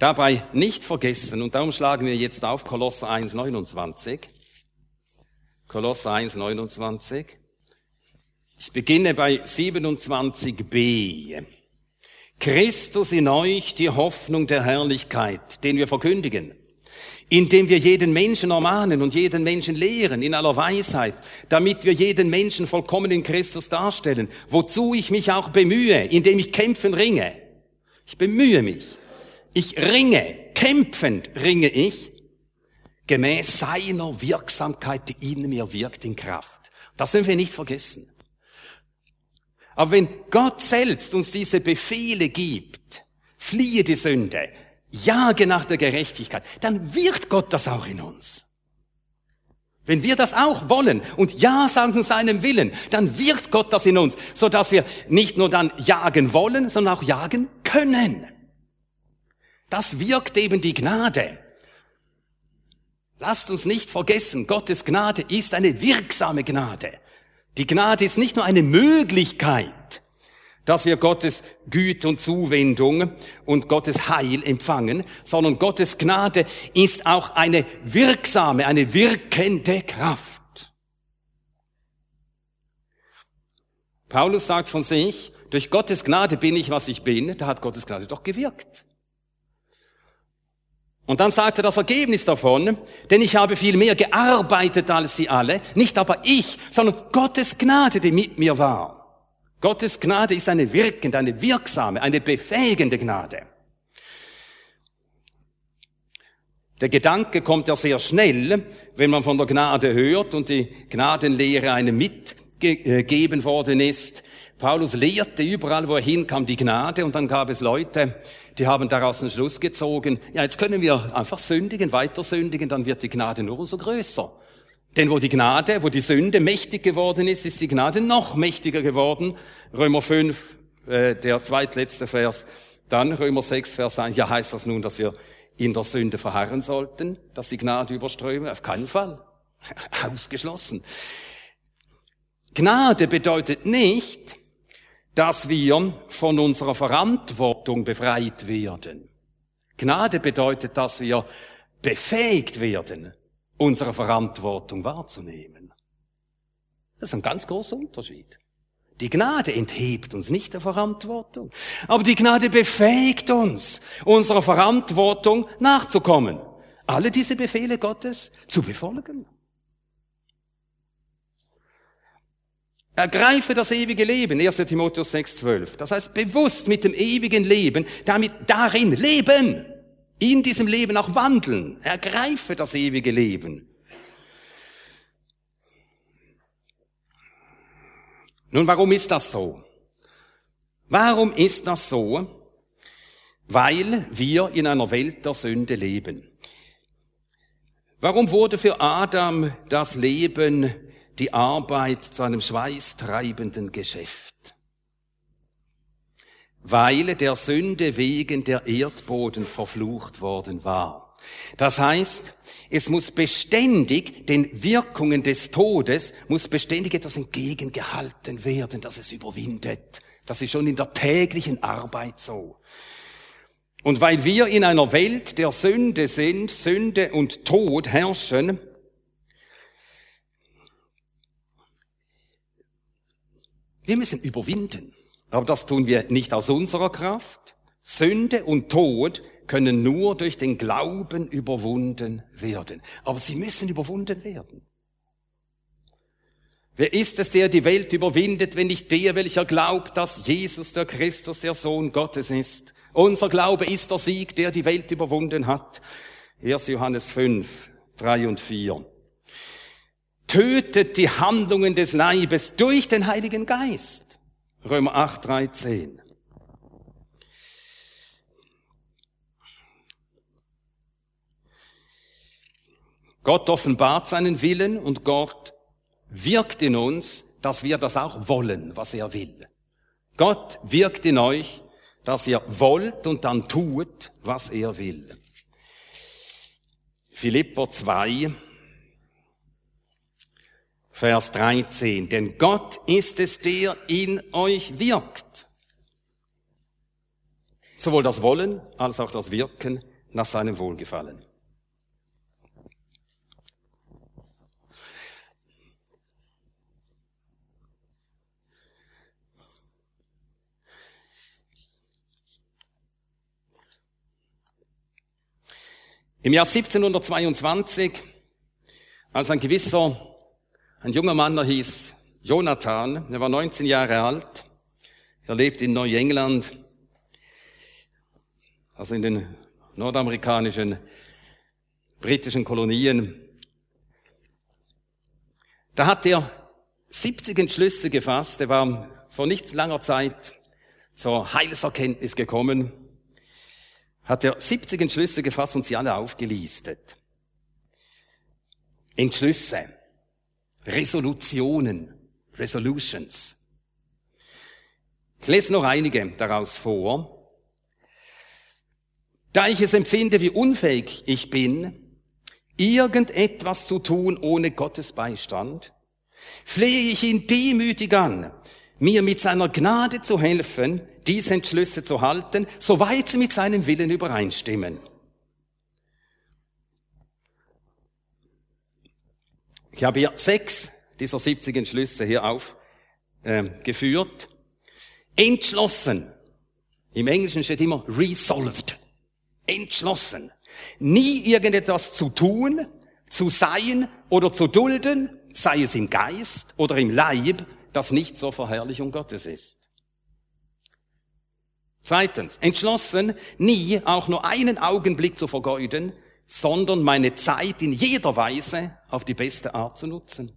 dabei nicht vergessen, und darum schlagen wir jetzt auf Kolosser 1, 29. Kolosser 1, 29. Ich beginne bei 27b. Christus in euch, die Hoffnung der Herrlichkeit, den wir verkündigen, indem wir jeden Menschen ermahnen und jeden Menschen lehren in aller Weisheit, damit wir jeden Menschen vollkommen in Christus darstellen, wozu ich mich auch bemühe, indem ich kämpfen ringe. Ich bemühe mich. Ich ringe, kämpfend ringe ich, gemäß seiner Wirksamkeit, die in mir wirkt, in Kraft. Das dürfen wir nicht vergessen. Aber wenn Gott selbst uns diese Befehle gibt, fliehe die Sünde, jage nach der Gerechtigkeit, dann wirkt Gott das auch in uns. Wenn wir das auch wollen und Ja sagen zu seinem Willen, dann wirkt Gott das in uns, so dass wir nicht nur dann jagen wollen, sondern auch jagen können. Das wirkt eben die Gnade. Lasst uns nicht vergessen, Gottes Gnade ist eine wirksame Gnade. Die Gnade ist nicht nur eine Möglichkeit, dass wir Gottes Güte und Zuwendung und Gottes Heil empfangen, sondern Gottes Gnade ist auch eine wirksame, eine wirkende Kraft. Paulus sagt von sich, durch Gottes Gnade bin ich, was ich bin, da hat Gottes Gnade doch gewirkt. Und dann sagt er das Ergebnis davon, denn ich habe viel mehr gearbeitet als sie alle, nicht aber ich, sondern Gottes Gnade, die mit mir war. Gottes Gnade ist eine wirkende, eine wirksame, eine befähigende Gnade. Der Gedanke kommt ja sehr schnell, wenn man von der Gnade hört und die Gnadenlehre einem mitgegeben worden ist. Paulus lehrte überall, wo er hinkam, die Gnade und dann gab es Leute, die haben daraus einen Schluss gezogen, ja, jetzt können wir einfach sündigen, weiter sündigen, dann wird die Gnade nur umso größer. Denn wo die Gnade, wo die Sünde mächtig geworden ist, ist die Gnade noch mächtiger geworden. Römer 5, äh, der zweitletzte Vers. Dann Römer 6, Vers 1. Ja, heißt das nun, dass wir in der Sünde verharren sollten, dass die Gnade überströme? Auf keinen Fall. Ausgeschlossen. Gnade bedeutet nicht, dass wir von unserer Verantwortung befreit werden. Gnade bedeutet, dass wir befähigt werden, unsere Verantwortung wahrzunehmen. Das ist ein ganz großer Unterschied. Die Gnade enthebt uns nicht der Verantwortung, aber die Gnade befähigt uns, unserer Verantwortung nachzukommen, alle diese Befehle Gottes zu befolgen. Ergreife das ewige Leben, 1 Timotheus 6,12. Das heißt, bewusst mit dem ewigen Leben, damit darin leben, in diesem Leben auch wandeln. Ergreife das ewige Leben. Nun, warum ist das so? Warum ist das so? Weil wir in einer Welt der Sünde leben. Warum wurde für Adam das Leben die Arbeit zu einem schweißtreibenden Geschäft. Weil der Sünde wegen der Erdboden verflucht worden war. Das heißt, es muss beständig den Wirkungen des Todes, muss beständig etwas entgegengehalten werden, dass es überwindet. Das ist schon in der täglichen Arbeit so. Und weil wir in einer Welt der Sünde sind, Sünde und Tod herrschen, Wir müssen überwinden. Aber das tun wir nicht aus unserer Kraft. Sünde und Tod können nur durch den Glauben überwunden werden. Aber sie müssen überwunden werden. Wer ist es, der die Welt überwindet, wenn nicht der, welcher glaubt, dass Jesus der Christus, der Sohn Gottes ist? Unser Glaube ist der Sieg, der die Welt überwunden hat. 1. Johannes 5, 3 und 4 tötet die Handlungen des Leibes durch den Heiligen Geist. Römer 8, 13. Gott offenbart seinen Willen und Gott wirkt in uns, dass wir das auch wollen, was er will. Gott wirkt in euch, dass ihr wollt und dann tut, was er will. Philipper 2, Vers 13. Denn Gott ist es, der in euch wirkt. Sowohl das Wollen als auch das Wirken nach seinem Wohlgefallen. Im Jahr 1722, als ein gewisser, ein junger Mann, der hieß Jonathan, er war 19 Jahre alt, er lebt in Neuengland, also in den nordamerikanischen, britischen Kolonien. Da hat er 70 Entschlüsse gefasst, er war vor nicht langer Zeit zur Heilserkenntnis gekommen hat er 70 Entschlüsse gefasst und sie alle aufgelistet. Entschlüsse, Resolutionen, Resolutions. Ich lese noch einige daraus vor. Da ich es empfinde, wie unfähig ich bin, irgendetwas zu tun ohne Gottes Beistand, flehe ich ihn demütig an, mir mit seiner Gnade zu helfen, diese Entschlüsse zu halten, soweit sie mit seinem Willen übereinstimmen. Ich habe hier sechs dieser 70 Entschlüsse hier aufgeführt. Äh, Entschlossen. Im Englischen steht immer resolved. Entschlossen. Nie irgendetwas zu tun, zu sein oder zu dulden, sei es im Geist oder im Leib, das nicht zur Verherrlichung Gottes ist. Zweitens, entschlossen, nie auch nur einen Augenblick zu vergeuden, sondern meine Zeit in jeder Weise auf die beste Art zu nutzen.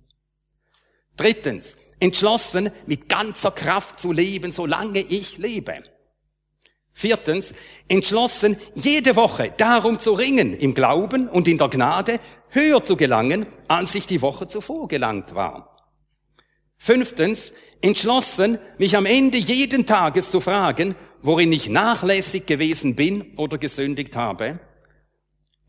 Drittens, entschlossen, mit ganzer Kraft zu leben, solange ich lebe. Viertens, entschlossen, jede Woche darum zu ringen, im Glauben und in der Gnade höher zu gelangen, als ich die Woche zuvor gelangt war. Fünftens, entschlossen, mich am Ende jeden Tages zu fragen, worin ich nachlässig gewesen bin oder gesündigt habe.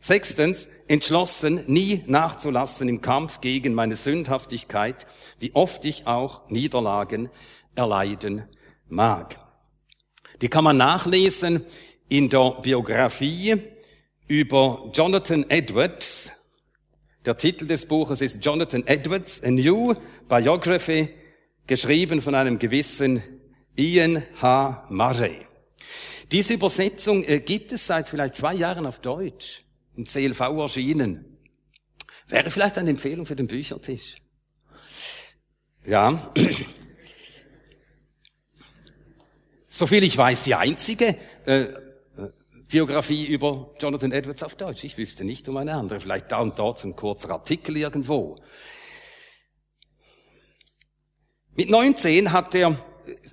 Sechstens, entschlossen, nie nachzulassen im Kampf gegen meine Sündhaftigkeit, wie oft ich auch Niederlagen erleiden mag. Die kann man nachlesen in der Biografie über Jonathan Edwards, der Titel des Buches ist Jonathan Edwards, A New Biography, geschrieben von einem gewissen Ian H. Murray. Diese Übersetzung äh, gibt es seit vielleicht zwei Jahren auf Deutsch, im CLV erschienen. Wäre vielleicht eine Empfehlung für den Büchertisch. Ja. Soviel ich weiß, die einzige äh, Biografie über Jonathan Edwards auf Deutsch. Ich wüsste nicht um eine andere. Vielleicht da und dort ein kurzer Artikel irgendwo. Mit 19 hat er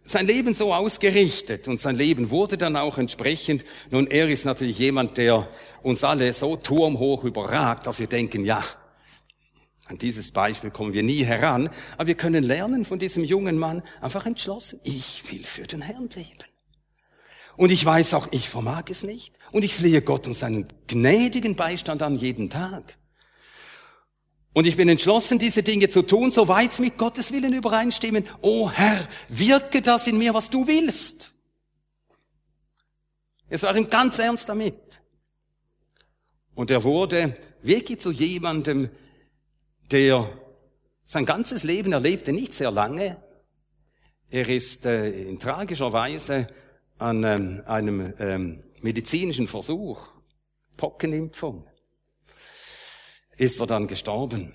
sein Leben so ausgerichtet und sein Leben wurde dann auch entsprechend. Nun, er ist natürlich jemand, der uns alle so turmhoch überragt, dass wir denken, ja, an dieses Beispiel kommen wir nie heran, aber wir können lernen von diesem jungen Mann einfach entschlossen, ich will für den Herrn leben. Und ich weiß auch, ich vermag es nicht. Und ich flehe Gott um seinen gnädigen Beistand an jeden Tag. Und ich bin entschlossen, diese Dinge zu tun, soweit sie mit Gottes Willen übereinstimmen. Oh Herr, wirke das in mir, was du willst. Es war ihm ganz ernst damit. Und er wurde wirklich zu jemandem, der sein ganzes Leben erlebte, nicht sehr lange. Er ist äh, in tragischer Weise an ähm, einem ähm, medizinischen Versuch, Pockenimpfung, ist er dann gestorben.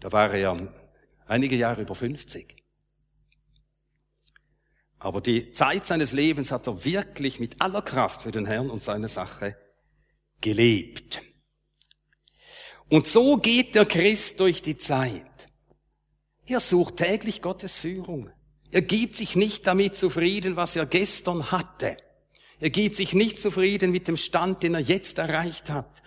Da war er einige Jahre über 50. Aber die Zeit seines Lebens hat er wirklich mit aller Kraft für den Herrn und seine Sache gelebt. Und so geht der Christ durch die Zeit. Er sucht täglich Gottes Führung. Er gibt sich nicht damit zufrieden, was er gestern hatte. Er gibt sich nicht zufrieden mit dem Stand, den er jetzt erreicht hat.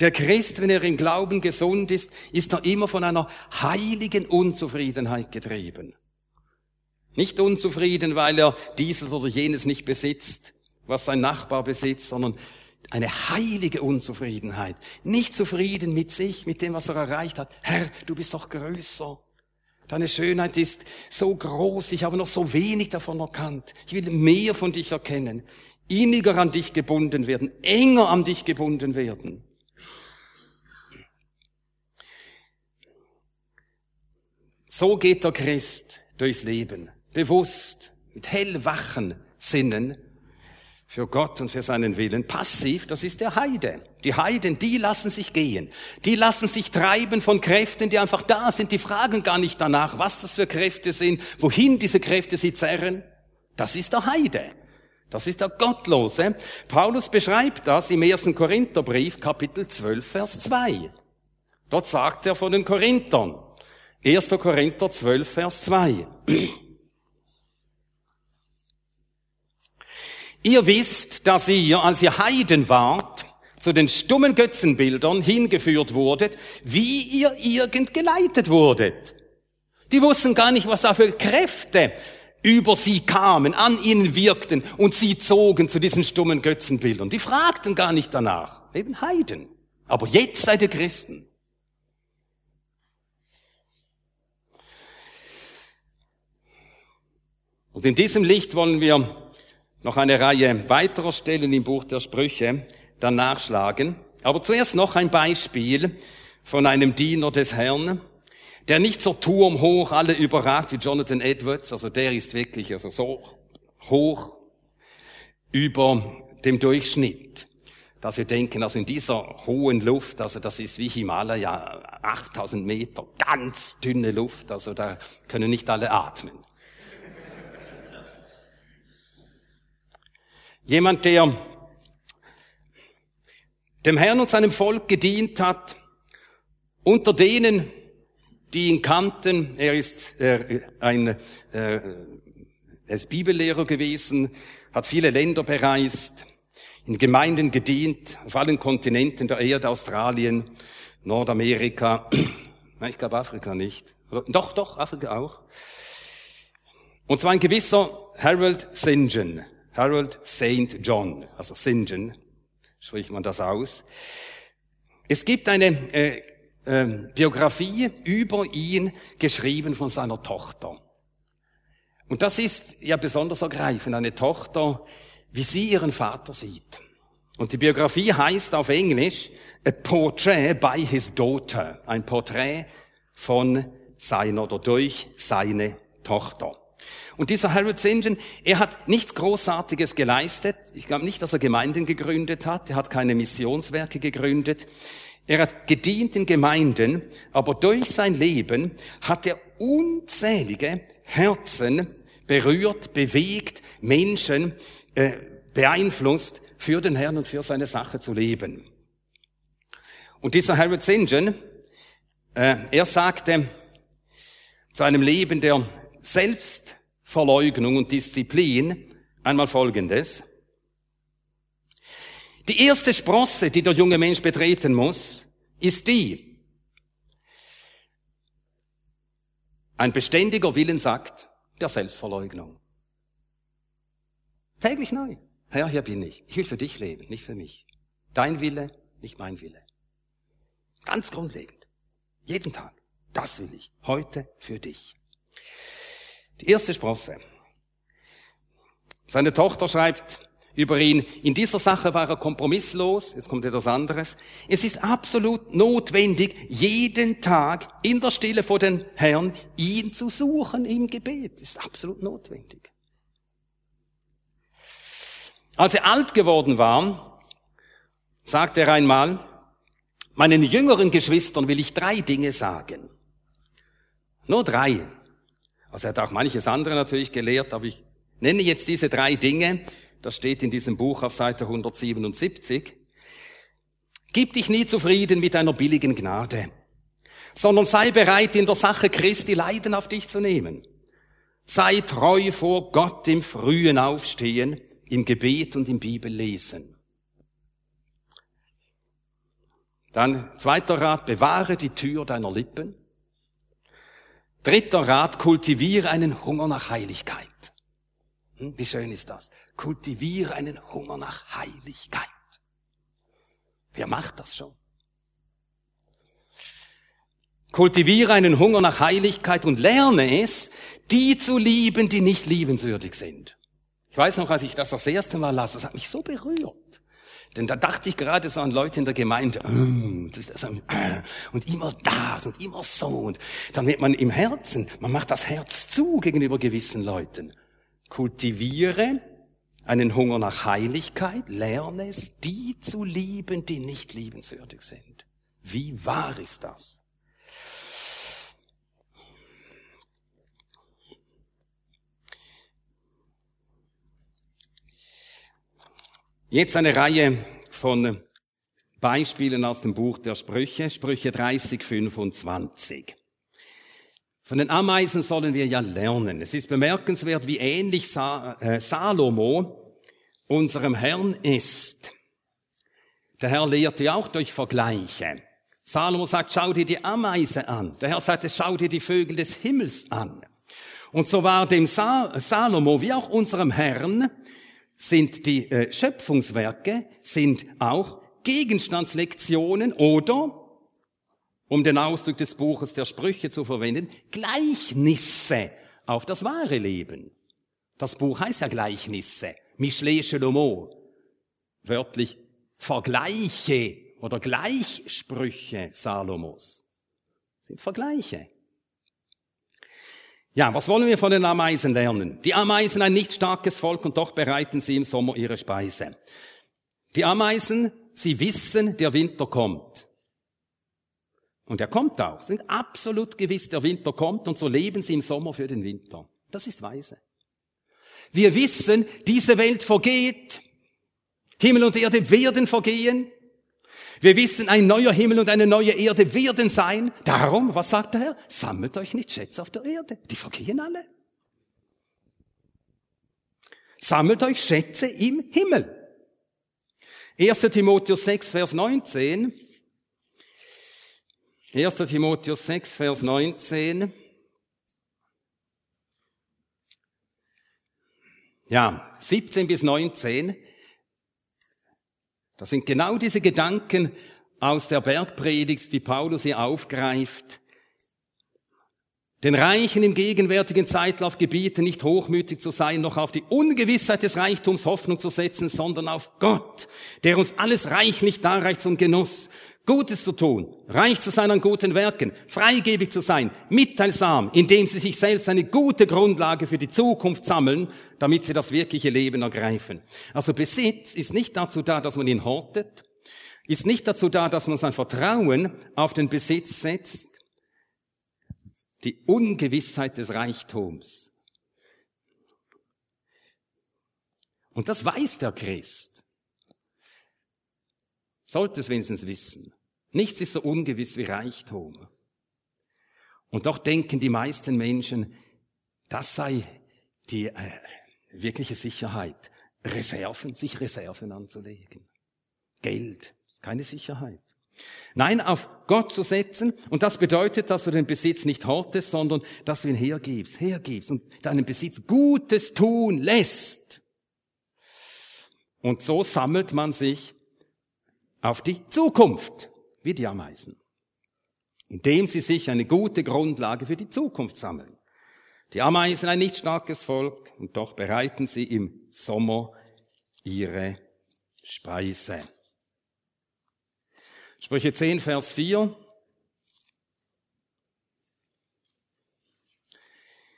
Der Christ, wenn er im Glauben gesund ist, ist er immer von einer heiligen Unzufriedenheit getrieben. Nicht unzufrieden, weil er dieses oder jenes nicht besitzt, was sein Nachbar besitzt, sondern eine heilige Unzufriedenheit. Nicht zufrieden mit sich, mit dem, was er erreicht hat. Herr, du bist doch größer. Deine Schönheit ist so groß, ich habe noch so wenig davon erkannt. Ich will mehr von dich erkennen, inniger an dich gebunden werden, enger an dich gebunden werden. So geht der Christ durchs Leben, bewusst, mit hellwachen Sinnen für Gott und für seinen Willen. Passiv, das ist der Heide. Die Heiden, die lassen sich gehen. Die lassen sich treiben von Kräften, die einfach da sind. Die fragen gar nicht danach, was das für Kräfte sind, wohin diese Kräfte sie zerren. Das ist der Heide. Das ist der Gottlose. Paulus beschreibt das im ersten Korintherbrief, Kapitel 12, Vers 2. Dort sagt er von den Korinthern. 1. Korinther 12, Vers 2. Ihr wisst, dass ihr, als ihr Heiden wart, zu den stummen Götzenbildern hingeführt wurdet, wie ihr irgend geleitet wurdet. Die wussten gar nicht, was da für Kräfte über sie kamen, an ihnen wirkten und sie zogen zu diesen stummen Götzenbildern. Die fragten gar nicht danach. Eben Heiden. Aber jetzt seid ihr Christen. Und in diesem Licht wollen wir noch eine Reihe weiterer Stellen im Buch der Sprüche dann nachschlagen. Aber zuerst noch ein Beispiel von einem Diener des Herrn, der nicht so turmhoch alle überragt wie Jonathan Edwards, also der ist wirklich also so hoch über dem Durchschnitt, dass wir denken, also in dieser hohen Luft, also das ist wie Himalaya, 8000 Meter, ganz dünne Luft, also da können nicht alle atmen. Jemand, der dem Herrn und seinem Volk gedient hat, unter denen, die ihn kannten. Er ist äh, ein äh, ist Bibellehrer gewesen, hat viele Länder bereist, in Gemeinden gedient, auf allen Kontinenten der Erde, Australien, Nordamerika, ich glaube Afrika nicht. Doch, doch, Afrika auch. Und zwar ein gewisser Harold St. Harold St. John, also St. John, spricht man das aus. Es gibt eine äh, ähm, Biografie über ihn geschrieben von seiner Tochter. Und das ist ja besonders ergreifend, eine Tochter, wie sie ihren Vater sieht. Und die Biografie heißt auf Englisch A Portrait by His Daughter, ein Porträt von seiner oder durch seine Tochter. Und dieser Harold St. er hat nichts Großartiges geleistet. Ich glaube nicht, dass er Gemeinden gegründet hat. Er hat keine Missionswerke gegründet. Er hat gedient in Gemeinden, aber durch sein Leben hat er unzählige Herzen berührt, bewegt, Menschen äh, beeinflusst, für den Herrn und für seine Sache zu leben. Und dieser Harold. John, äh, er sagte zu einem Leben der Selbstverleugnung und Disziplin einmal Folgendes. Die erste Sprosse, die der junge Mensch betreten muss, ist die. Ein beständiger Willen sagt, der Selbstverleugnung. Täglich neu. Herr, hier bin ich. Ich will für dich leben, nicht für mich. Dein Wille, nicht mein Wille. Ganz grundlegend. Jeden Tag. Das will ich. Heute für dich. Die erste Sprosse. Seine Tochter schreibt, über ihn. In dieser Sache war er kompromisslos. Jetzt kommt etwas anderes. Es ist absolut notwendig, jeden Tag in der Stille vor den Herrn ihn zu suchen im Gebet. Das ist absolut notwendig. Als er alt geworden war, sagte er einmal, meinen jüngeren Geschwistern will ich drei Dinge sagen. Nur drei. Also er hat auch manches andere natürlich gelehrt, aber ich nenne jetzt diese drei Dinge, das steht in diesem Buch auf Seite 177, Gib dich nie zufrieden mit einer billigen Gnade, sondern sei bereit, in der Sache Christi Leiden auf dich zu nehmen. Sei treu vor Gott im frühen Aufstehen, im Gebet und im Bibellesen. Dann zweiter Rat, bewahre die Tür deiner Lippen. Dritter Rat, kultiviere einen Hunger nach Heiligkeit. Hm, wie schön ist das? Kultiviere einen Hunger nach Heiligkeit. Wer macht das schon? Kultiviere einen Hunger nach Heiligkeit und lerne es, die zu lieben, die nicht liebenswürdig sind. Ich weiß noch, als ich das das erste Mal las, das hat mich so berührt. Denn da dachte ich gerade so an Leute in der Gemeinde, äh, und immer das und immer so. Und dann wird man im Herzen, man macht das Herz zu gegenüber gewissen Leuten. Kultiviere einen Hunger nach Heiligkeit, lerne es, die zu lieben, die nicht liebenswürdig sind. Wie wahr ist das? Jetzt eine Reihe von Beispielen aus dem Buch der Sprüche, Sprüche 30, 25. Von den Ameisen sollen wir ja lernen. Es ist bemerkenswert, wie ähnlich äh, Salomo unserem Herrn ist. Der Herr lehrte ja auch durch Vergleiche. Salomo sagt, schau dir die Ameise an. Der Herr sagte, schau dir die Vögel des Himmels an. Und so war dem Salomo wie auch unserem Herrn sind die äh, Schöpfungswerke, sind auch Gegenstandslektionen oder, um den Ausdruck des Buches der Sprüche zu verwenden, Gleichnisse auf das wahre Leben. Das Buch heißt ja Gleichnisse, Michelet Chelomo, wörtlich Vergleiche oder Gleichsprüche Salomos. Sind Vergleiche. Ja, was wollen wir von den Ameisen lernen? Die Ameisen ein nicht starkes Volk und doch bereiten sie im Sommer ihre Speise. Die Ameisen, sie wissen, der Winter kommt. Und er kommt auch, sind absolut gewiss, der Winter kommt und so leben sie im Sommer für den Winter. Das ist weise. Wir wissen, diese Welt vergeht. Himmel und Erde werden vergehen. Wir wissen, ein neuer Himmel und eine neue Erde werden sein. Darum, was sagt der Herr? Sammelt euch nicht Schätze auf der Erde. Die vergehen alle. Sammelt euch Schätze im Himmel. 1. Timotheus 6, Vers 19. 1. Timotheus 6, Vers 19. Ja, 17 bis 19. Das sind genau diese Gedanken aus der Bergpredigt, die Paulus hier aufgreift. Den Reichen im gegenwärtigen Zeitlauf gebieten, nicht hochmütig zu sein, noch auf die Ungewissheit des Reichtums Hoffnung zu setzen, sondern auf Gott, der uns alles reichlich darreicht zum Genuss. Gutes zu tun, reich zu sein an guten Werken, freigebig zu sein, mitteilsam, indem sie sich selbst eine gute Grundlage für die Zukunft sammeln, damit sie das wirkliche Leben ergreifen. Also Besitz ist nicht dazu da, dass man ihn hortet, ist nicht dazu da, dass man sein Vertrauen auf den Besitz setzt, die Ungewissheit des Reichtums. Und das weiß der Christ. Sollte es wenigstens wissen. Nichts ist so ungewiss wie Reichtum. Und doch denken die meisten Menschen, das sei die äh, wirkliche Sicherheit, Reserven, sich Reserven anzulegen. Geld ist keine Sicherheit. Nein, auf Gott zu setzen, und das bedeutet, dass du den Besitz nicht hortest, sondern dass du ihn hergibst, hergibst und deinen Besitz Gutes tun lässt. Und so sammelt man sich auf die Zukunft wie die Ameisen, indem sie sich eine gute Grundlage für die Zukunft sammeln. Die Ameisen ein nicht starkes Volk und doch bereiten sie im Sommer ihre Speise. Sprüche 10, Vers 4.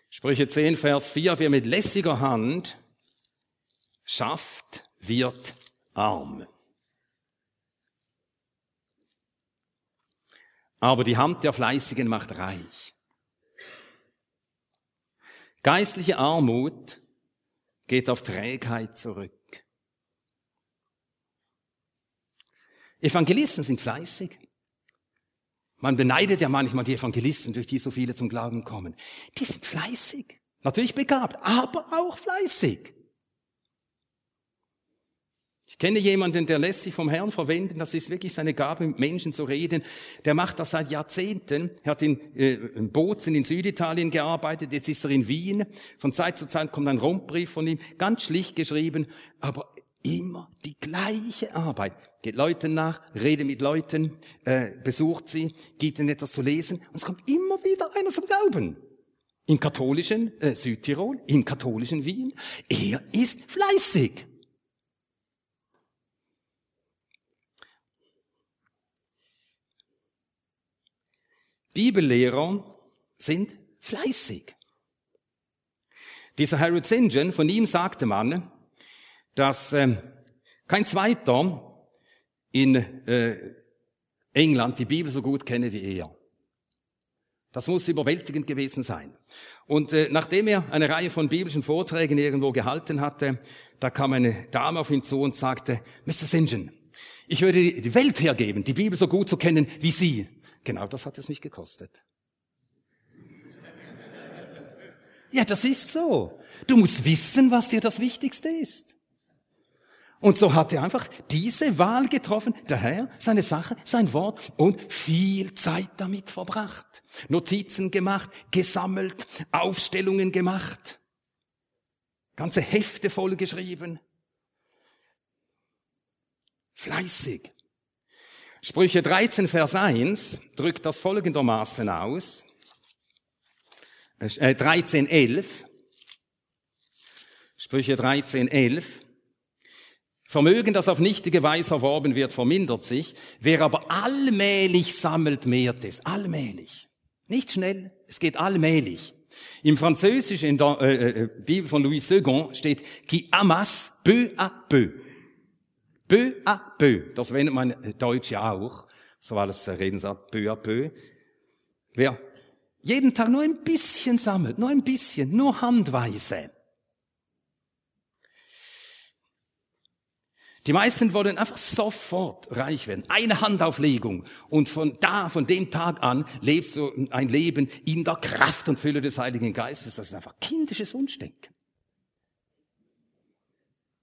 Sprüche 10, Vers 4. Wer mit lässiger Hand schafft, wird arm. aber die Hand der Fleißigen macht reich. Geistliche Armut geht auf Trägheit zurück. Evangelisten sind fleißig. Man beneidet ja manchmal die Evangelisten, durch die so viele zum Glauben kommen. Die sind fleißig. Natürlich begabt, aber auch fleißig. Ich kenne jemanden, der lässt sich vom Herrn verwenden. Das ist wirklich seine Gabe, mit Menschen zu reden. Der macht das seit Jahrzehnten. Er hat in, äh, in Bozen in Süditalien gearbeitet. Jetzt ist er in Wien. Von Zeit zu Zeit kommt ein Rundbrief von ihm, ganz schlicht geschrieben, aber immer die gleiche Arbeit. Geht Leuten nach, redet mit Leuten, äh, besucht sie, gibt ihnen etwas zu lesen. Und es kommt immer wieder einer zum Glauben. In katholischen äh, Südtirol, in katholischen Wien. Er ist fleißig. Bibellehrer sind fleißig. Dieser Harold St. John, von ihm sagte man, dass äh, kein zweiter in äh, England die Bibel so gut kenne wie er. Das muss überwältigend gewesen sein. Und äh, nachdem er eine Reihe von biblischen Vorträgen irgendwo gehalten hatte, da kam eine Dame auf ihn zu und sagte, Mr. St. John, ich würde die Welt hergeben, die Bibel so gut zu kennen wie Sie. Genau das hat es mich gekostet. Ja, das ist so. Du musst wissen, was dir das Wichtigste ist. Und so hat er einfach diese Wahl getroffen, der Herr, seine Sache, sein Wort und viel Zeit damit verbracht. Notizen gemacht, gesammelt, Aufstellungen gemacht, ganze Hefte vollgeschrieben. Fleißig. Sprüche 13, Vers 1 drückt das folgendermaßen aus. Äh, 13, 11. Sprüche 13, 11. Vermögen, das auf nichtige Weise erworben wird, vermindert sich. Wer aber allmählich sammelt, mehrt es. Allmählich. Nicht schnell, es geht allmählich. Im Französischen, in der äh, äh, Bibel von Louis Second, steht qui amasse peu à peu. Peu à peu. Das wendet man Deutsch ja auch. So war das Redensart, peu à peu. Wer jeden Tag nur ein bisschen sammelt, nur ein bisschen, nur handweise. Die meisten wollen einfach sofort reich werden. Eine Handauflegung. Und von da, von dem Tag an, lebst du ein Leben in der Kraft und Fülle des Heiligen Geistes. Das ist einfach kindisches Wunschdenken.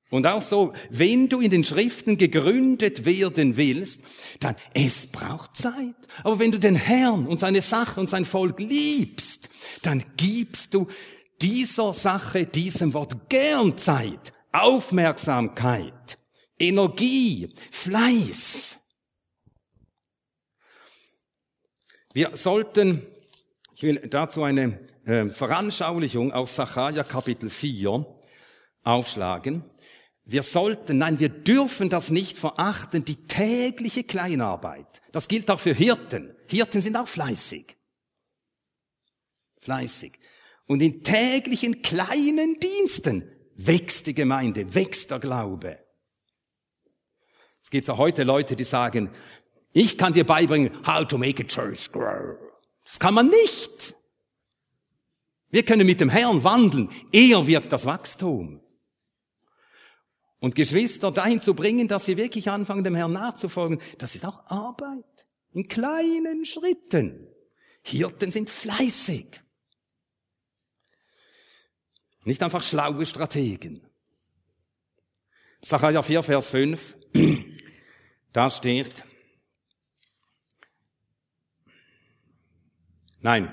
Und auch so, wenn du in den Schriften gegründet werden willst, dann es braucht Zeit. Aber wenn du den Herrn und seine Sache und sein Volk liebst, dann gibst du dieser Sache, diesem Wort gern Zeit, Aufmerksamkeit, Energie, Fleiß. Wir sollten, ich will dazu eine äh, Veranschaulichung aus Sacharja Kapitel 4 aufschlagen. Wir sollten, nein, wir dürfen das nicht verachten, die tägliche Kleinarbeit. Das gilt auch für Hirten. Hirten sind auch fleißig. Fleißig. Und in täglichen kleinen Diensten wächst die Gemeinde, wächst der Glaube. Es gibt auch heute Leute, die sagen, ich kann dir beibringen, how to make a church grow. Das kann man nicht. Wir können mit dem Herrn wandeln. Er wirkt das Wachstum. Und Geschwister dahin zu bringen, dass sie wirklich anfangen, dem Herrn nachzufolgen, das ist auch Arbeit. In kleinen Schritten. Hirten sind fleißig. Nicht einfach schlaue Strategen. Sacharja 4, Vers 5. Da steht, nein,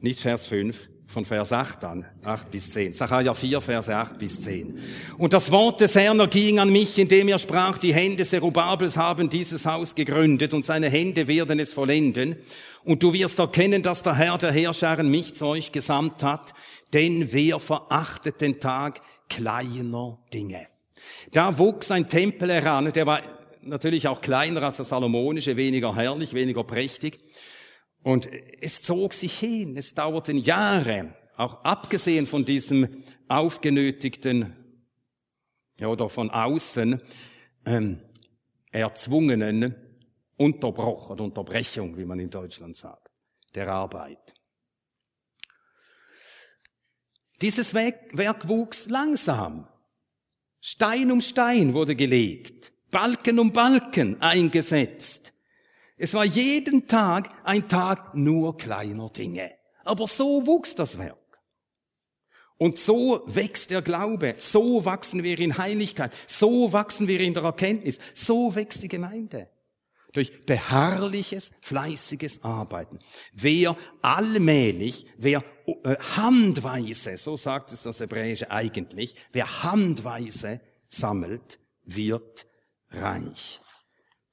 nicht Vers 5 von Vers 8 an, 8 bis 10. Sacharja 4, Vers 8 bis 10. Und das Wort des Herrn erging an mich, indem er sprach, die Hände Zerubabels haben dieses Haus gegründet und seine Hände werden es vollenden. Und du wirst erkennen, dass der Herr der Herrscharen mich zu euch gesandt hat, denn wer verachtet den Tag kleiner Dinge. Da wuchs ein Tempel heran, der war natürlich auch kleiner als der Salomonische, weniger herrlich, weniger prächtig. Und es zog sich hin, es dauerten Jahre, auch abgesehen von diesem aufgenötigten, ja, oder von außen ähm, erzwungenen Unterbruch oder Unterbrechung, wie man in Deutschland sagt, der Arbeit. Dieses Werk wuchs langsam. Stein um Stein wurde gelegt, Balken um Balken eingesetzt. Es war jeden Tag ein Tag nur kleiner Dinge. Aber so wuchs das Werk. Und so wächst der Glaube, so wachsen wir in Heiligkeit, so wachsen wir in der Erkenntnis, so wächst die Gemeinde. Durch beharrliches, fleißiges Arbeiten. Wer allmählich, wer äh, handweise, so sagt es das Hebräische eigentlich, wer handweise sammelt, wird reich.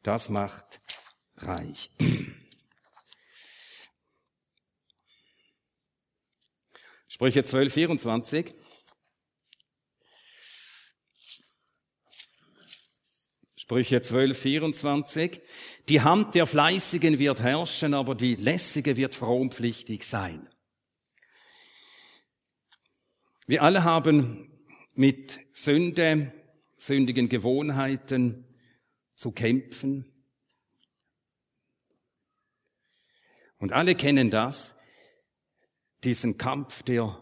Das macht reich. Sprüche 12, 24. Sprüche 12, 24. Die Hand der Fleißigen wird herrschen, aber die Lässige wird frompflichtig sein. Wir alle haben mit Sünde, sündigen Gewohnheiten zu kämpfen. Und alle kennen das diesen Kampf der,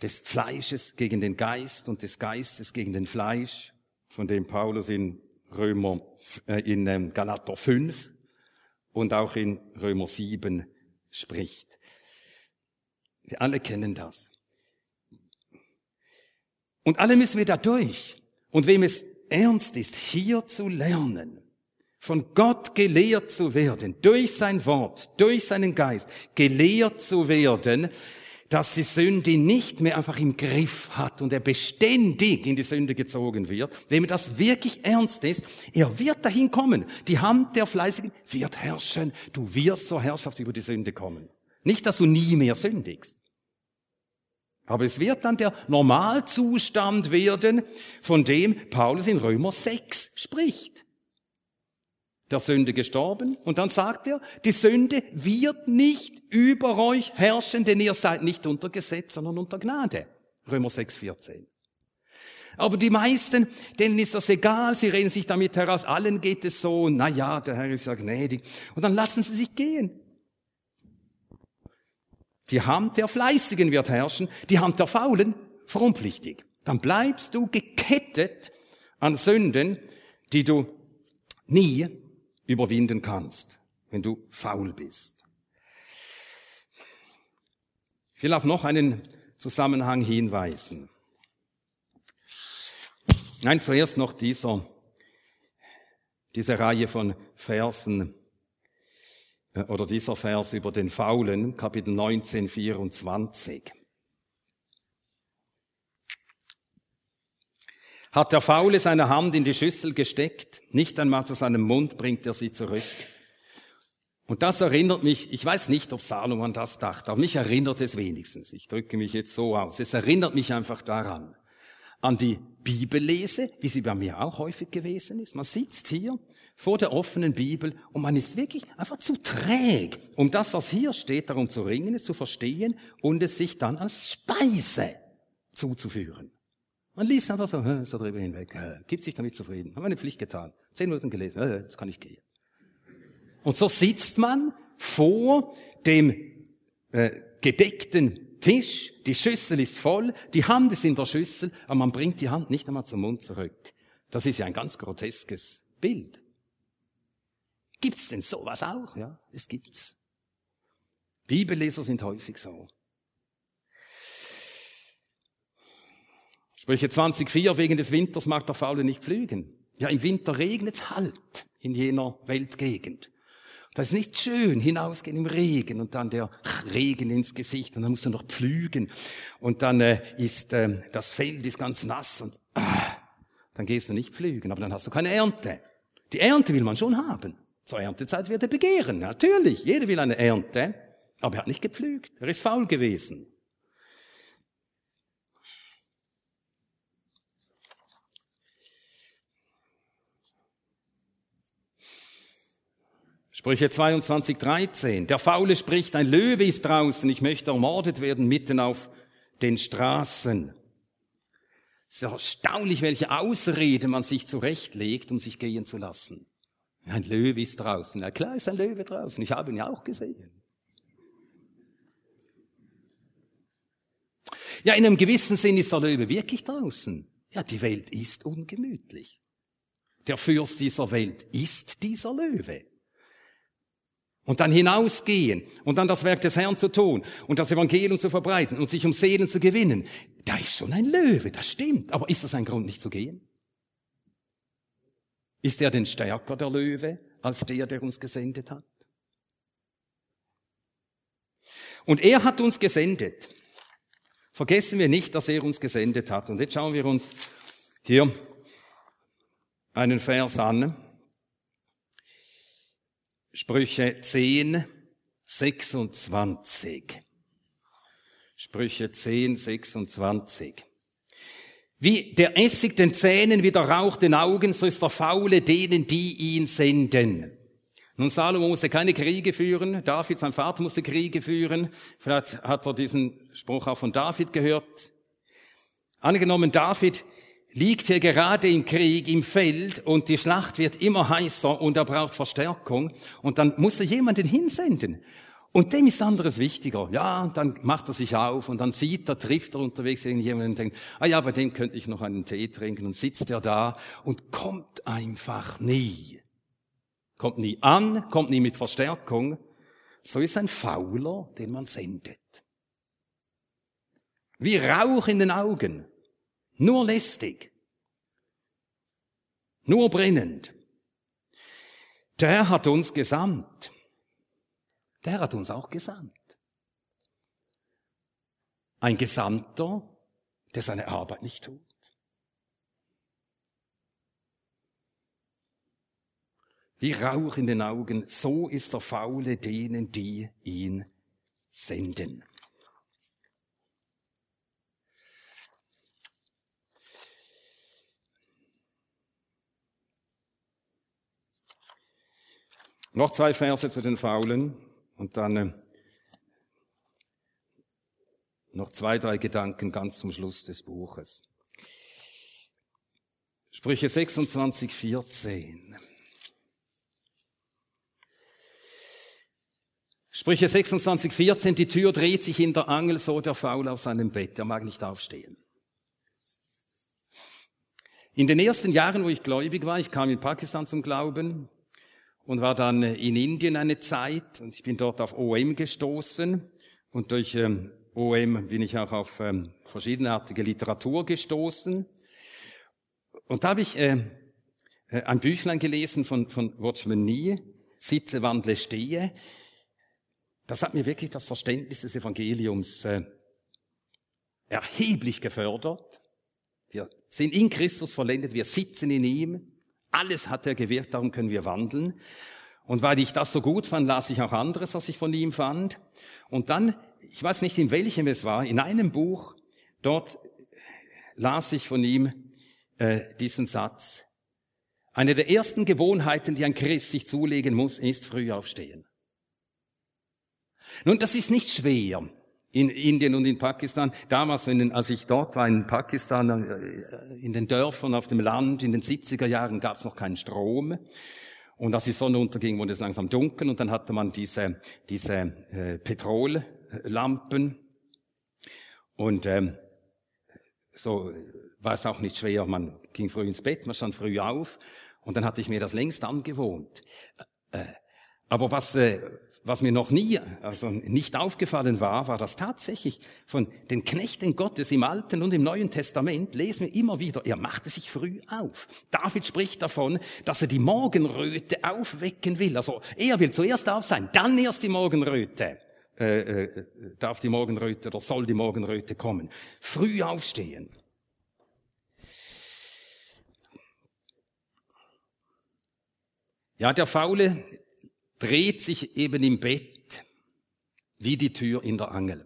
des Fleisches gegen den Geist und des Geistes gegen den Fleisch, von dem Paulus in Römer, äh, in ähm, Galater 5 und auch in Römer 7 spricht. Wir alle kennen das. Und alle müssen wir da durch. Und wem es ernst ist, hier zu lernen, von Gott gelehrt zu werden, durch sein Wort, durch seinen Geist, gelehrt zu werden, dass die Sünde nicht mehr einfach im Griff hat und er beständig in die Sünde gezogen wird. Wenn das wirklich ernst ist, er wird dahin kommen. Die Hand der Fleißigen wird herrschen. Du wirst zur Herrschaft über die Sünde kommen. Nicht, dass du nie mehr sündigst. Aber es wird dann der Normalzustand werden, von dem Paulus in Römer 6 spricht der Sünde gestorben. Und dann sagt er, die Sünde wird nicht über euch herrschen, denn ihr seid nicht unter Gesetz, sondern unter Gnade. Römer 6, 14. Aber die meisten, denen ist das egal, sie reden sich damit heraus, allen geht es so, na ja, der Herr ist ja gnädig. Und dann lassen sie sich gehen. Die Hand der Fleißigen wird herrschen, die Hand der Faulen verunpflichtig. Dann bleibst du gekettet an Sünden, die du nie überwinden kannst, wenn du faul bist. Ich will auf noch einen Zusammenhang hinweisen. Nein, zuerst noch dieser, diese Reihe von Versen oder dieser Vers über den Faulen, Kapitel 19, 24. Hat der Faule seine Hand in die Schüssel gesteckt, nicht einmal zu seinem Mund bringt er sie zurück. Und das erinnert mich, ich weiß nicht, ob Salomon das dachte, aber mich erinnert es wenigstens. Ich drücke mich jetzt so aus. Es erinnert mich einfach daran, an die Bibellese, wie sie bei mir auch häufig gewesen ist. Man sitzt hier vor der offenen Bibel und man ist wirklich einfach zu träg, um das, was hier steht, darum zu ringen, es zu verstehen und es sich dann als Speise zuzuführen. Man liest einfach so, so drüber hinweg, gibt sich damit zufrieden. Haben meine Pflicht getan. Zehn Minuten gelesen, jetzt kann ich gehen. Und so sitzt man vor dem äh, gedeckten Tisch, die Schüssel ist voll, die Hand ist in der Schüssel, aber man bringt die Hand nicht einmal zum Mund zurück. Das ist ja ein ganz groteskes Bild. Gibt's denn sowas auch? Ja, es gibt's. Bibelleser sind häufig so. Sprüche 20,4, wegen des Winters mag der Faule nicht pflügen. Ja, im Winter regnet halt in jener Weltgegend. Das ist nicht schön, hinausgehen im Regen und dann der Regen ins Gesicht und dann musst du noch pflügen und dann äh, ist äh, das Feld ist ganz nass und ah, dann gehst du nicht pflügen, aber dann hast du keine Ernte. Die Ernte will man schon haben. Zur Erntezeit wird er begehren, natürlich. Jeder will eine Ernte, aber er hat nicht gepflügt. Er ist faul gewesen. Sprüche 22, 13. Der Faule spricht, ein Löwe ist draußen, ich möchte ermordet werden mitten auf den Straßen. Es ist erstaunlich, welche Ausrede man sich zurechtlegt, um sich gehen zu lassen. Ein Löwe ist draußen. Ja klar ist ein Löwe draußen. Ich habe ihn ja auch gesehen. Ja, in einem gewissen Sinn ist der Löwe wirklich draußen. Ja, die Welt ist ungemütlich. Der Fürst dieser Welt ist dieser Löwe. Und dann hinausgehen und dann das Werk des Herrn zu tun und das Evangelium zu verbreiten und sich um Seelen zu gewinnen. Da ist schon ein Löwe, das stimmt. Aber ist das ein Grund, nicht zu gehen? Ist er denn stärker, der Löwe, als der, der uns gesendet hat? Und er hat uns gesendet. Vergessen wir nicht, dass er uns gesendet hat. Und jetzt schauen wir uns hier einen Vers an. Sprüche 10, 26. Sprüche 10, 26. Wie der Essig den Zähnen, wie der Rauch den Augen, so ist der Faule denen, die ihn senden. Nun, Salomo musste keine Kriege führen. David, sein Vater, musste Kriege führen. Vielleicht hat er diesen Spruch auch von David gehört. Angenommen, David liegt hier gerade im Krieg, im Feld und die Schlacht wird immer heißer und er braucht Verstärkung und dann muss er jemanden hinsenden. Und dem ist anderes wichtiger. Ja, dann macht er sich auf und dann sieht er, trifft er unterwegs irgendjemanden und denkt, ah ja, bei dem könnte ich noch einen Tee trinken und sitzt er da und kommt einfach nie. Kommt nie an, kommt nie mit Verstärkung. So ist ein Fauler, den man sendet. Wie Rauch in den Augen. Nur lästig. Nur brennend. Der hat uns gesandt. Der hat uns auch gesandt. Ein Gesandter, der seine Arbeit nicht tut. Wie Rauch in den Augen, so ist der Faule denen, die ihn senden. Noch zwei Verse zu den Faulen und dann äh, noch zwei, drei Gedanken ganz zum Schluss des Buches. Sprüche 26, 14. Sprüche 26, 14, die Tür dreht sich in der Angel, so der Faul auf seinem Bett, er mag nicht aufstehen. In den ersten Jahren, wo ich gläubig war, ich kam in Pakistan zum Glauben, und war dann äh, in Indien eine Zeit und ich bin dort auf OM gestoßen und durch ähm, OM bin ich auch auf ähm, verschiedenartige Literatur gestoßen. Und da habe ich äh, äh, ein Büchlein gelesen von, von Watchman Nee, Sitze, Wandle, Stehe. Das hat mir wirklich das Verständnis des Evangeliums erheblich gefördert. Wir sind in Christus vollendet, wir sitzen in ihm. Alles hat er gewirkt, darum können wir wandeln. Und weil ich das so gut fand, las ich auch anderes, was ich von ihm fand. Und dann, ich weiß nicht, in welchem es war, in einem Buch, dort las ich von ihm äh, diesen Satz. Eine der ersten Gewohnheiten, die ein Christ sich zulegen muss, ist früh aufstehen. Nun, das ist nicht schwer in Indien und in Pakistan. Damals, wenn, als ich dort war in Pakistan, äh, in den Dörfern, auf dem Land, in den 70er Jahren gab es noch keinen Strom. Und als die Sonne unterging, wurde es langsam dunkel und dann hatte man diese, diese äh, Petrollampen. Und ähm, so war es auch nicht schwer. Man ging früh ins Bett, man stand früh auf und dann hatte ich mir das längst angewohnt. Äh, äh aber was, äh, was mir noch nie, also nicht aufgefallen war, war, dass tatsächlich von den Knechten Gottes im Alten und im Neuen Testament lesen wir immer wieder, er machte sich früh auf. David spricht davon, dass er die Morgenröte aufwecken will. Also er will zuerst auf sein, dann erst die Morgenröte. Äh, äh, darf die Morgenröte oder soll die Morgenröte kommen. Früh aufstehen. Ja, der Faule dreht sich eben im Bett wie die Tür in der Angel.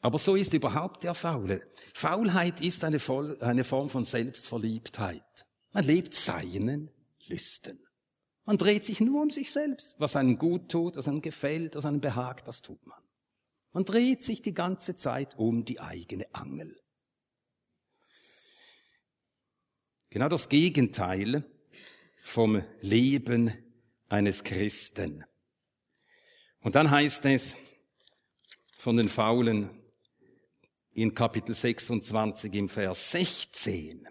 Aber so ist überhaupt der Faule. Faulheit ist eine, eine Form von Selbstverliebtheit. Man lebt seinen Lüsten. Man dreht sich nur um sich selbst. Was einem gut tut, was einem gefällt, was einem behagt, das tut man. Man dreht sich die ganze Zeit um die eigene Angel. Genau das Gegenteil vom Leben eines Christen. Und dann heißt es von den Faulen in Kapitel 26 im Vers 16.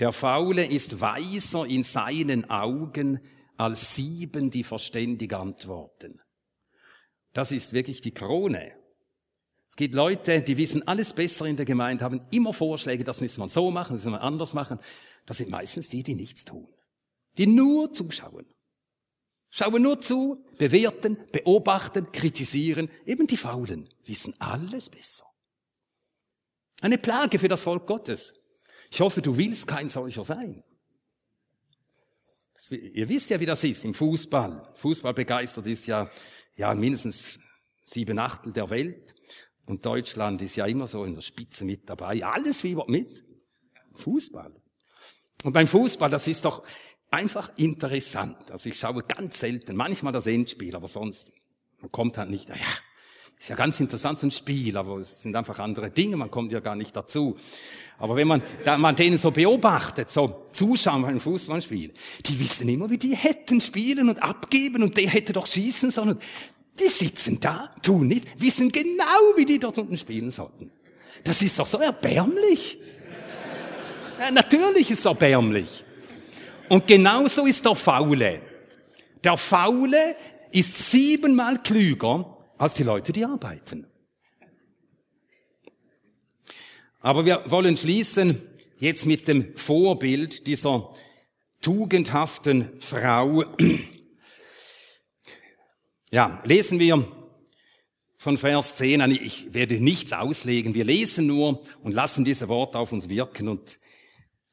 Der Faule ist weiser in seinen Augen als sieben, die verständig antworten. Das ist wirklich die Krone. Es gibt Leute, die wissen alles besser in der Gemeinde, haben immer Vorschläge, das müssen wir so machen, das müssen wir anders machen. Das sind meistens die, die nichts tun. Die nur zuschauen. Schauen nur zu, bewerten, beobachten, kritisieren. Eben die Faulen wissen alles besser. Eine Plage für das Volk Gottes. Ich hoffe, du willst kein solcher sein. Ihr wisst ja, wie das ist im Fußball. Fußball begeistert ist ja, ja mindestens sieben Achtel der Welt. Und Deutschland ist ja immer so in der Spitze mit dabei. Alles wie mit. Fußball. Und beim Fußball, das ist doch, einfach interessant. Also ich schaue ganz selten, manchmal das Endspiel, aber sonst, man kommt halt nicht, ja, ist ja ganz interessant, so ein Spiel, aber es sind einfach andere Dinge, man kommt ja gar nicht dazu. Aber wenn man, da man denen so beobachtet, so Zuschauer beim Fußballspiel, die wissen immer, wie die hätten spielen und abgeben und der hätte doch schießen sollen. Die sitzen da, tun nichts, wissen genau, wie die dort unten spielen sollten. Das ist doch so erbärmlich. Natürlich ist es erbärmlich. Und genauso ist der Faule. Der Faule ist siebenmal klüger als die Leute, die arbeiten. Aber wir wollen schließen jetzt mit dem Vorbild dieser tugendhaften Frau. Ja, lesen wir von Vers 10 an. Ich werde nichts auslegen. Wir lesen nur und lassen diese Worte auf uns wirken und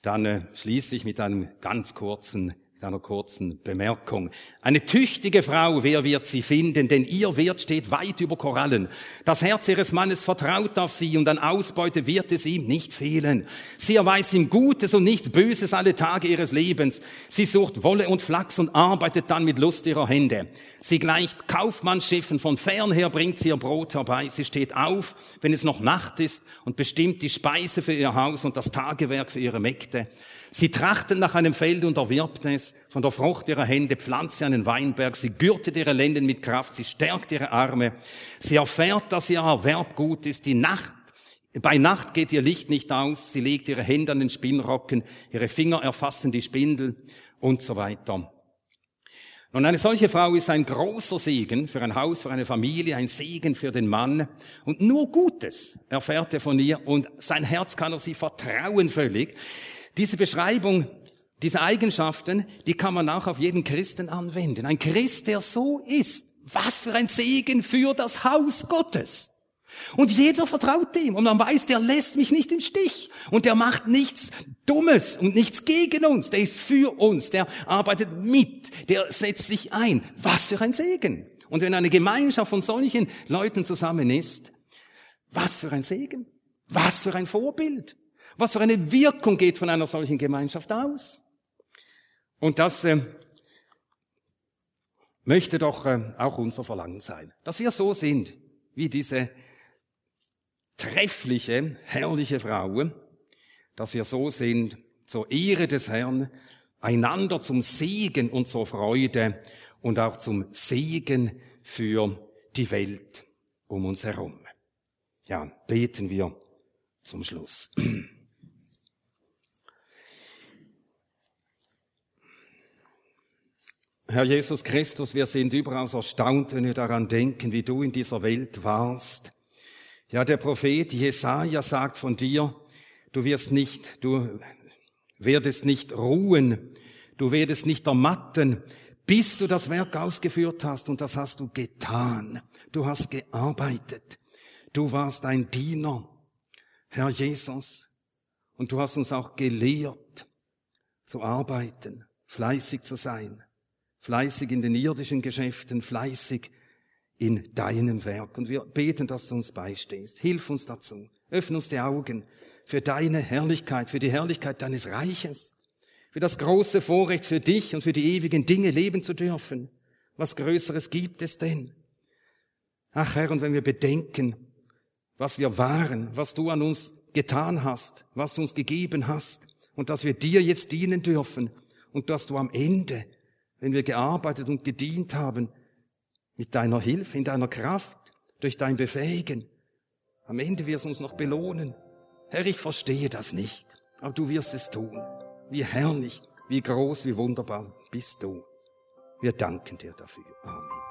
dann schließe ich mit einem ganz kurzen mit einer kurzen Bemerkung. Eine tüchtige Frau, wer wird sie finden, denn ihr Wert steht weit über Korallen. Das Herz ihres Mannes vertraut auf sie und an Ausbeute wird es ihm nicht fehlen. Sie erweist ihm Gutes und nichts Böses alle Tage ihres Lebens. Sie sucht Wolle und Flachs und arbeitet dann mit Lust ihrer Hände. Sie gleicht Kaufmannsschiffen, von fern her bringt sie ihr Brot herbei. Sie steht auf, wenn es noch Nacht ist und bestimmt die Speise für ihr Haus und das Tagewerk für ihre Mägde. Sie trachten nach einem Feld und erwirbt es. Von der Frucht ihrer Hände pflanzt sie einen Weinberg. Sie gürtet ihre Lenden mit Kraft. Sie stärkt ihre Arme. Sie erfährt, dass ihr Erwerb gut ist. Die Nacht bei Nacht geht ihr Licht nicht aus, sie legt ihre Hände an den Spinnrocken, ihre Finger erfassen die Spindel und so weiter. Und eine solche Frau ist ein großer Segen für ein Haus, für eine Familie, ein Segen für den Mann. Und nur Gutes erfährt er von ihr und sein Herz kann er sie vertrauen völlig. Diese Beschreibung, diese Eigenschaften, die kann man auch auf jeden Christen anwenden. Ein Christ, der so ist, was für ein Segen für das Haus Gottes. Und jeder vertraut ihm und man weiß, der lässt mich nicht im Stich und der macht nichts Dummes und nichts gegen uns, der ist für uns, der arbeitet mit, der setzt sich ein. Was für ein Segen. Und wenn eine Gemeinschaft von solchen Leuten zusammen ist, was für ein Segen, was für ein Vorbild. Was für eine Wirkung geht von einer solchen Gemeinschaft aus? Und das äh, möchte doch äh, auch unser Verlangen sein, dass wir so sind wie diese treffliche, herrliche Frau, dass wir so sind zur Ehre des Herrn, einander zum Segen und zur Freude und auch zum Segen für die Welt um uns herum. Ja, beten wir zum Schluss. Herr Jesus Christus, wir sind überaus erstaunt, wenn wir daran denken, wie du in dieser Welt warst. Ja, der Prophet Jesaja sagt von dir, du wirst nicht, du werdest nicht ruhen, du werdest nicht ermatten, bis du das Werk ausgeführt hast und das hast du getan. Du hast gearbeitet. Du warst ein Diener, Herr Jesus. Und du hast uns auch gelehrt zu arbeiten, fleißig zu sein fleißig in den irdischen Geschäften, fleißig in deinem Werk. Und wir beten, dass du uns beistehst. Hilf uns dazu. Öffne uns die Augen für deine Herrlichkeit, für die Herrlichkeit deines Reiches, für das große Vorrecht für dich und für die ewigen Dinge leben zu dürfen. Was Größeres gibt es denn? Ach Herr, und wenn wir bedenken, was wir waren, was du an uns getan hast, was du uns gegeben hast, und dass wir dir jetzt dienen dürfen, und dass du am Ende wenn wir gearbeitet und gedient haben, mit deiner Hilfe, in deiner Kraft, durch dein Befähigen. Am Ende wirst du uns noch belohnen. Herr, ich verstehe das nicht, aber du wirst es tun. Wie herrlich, wie groß, wie wunderbar bist du. Wir danken dir dafür. Amen.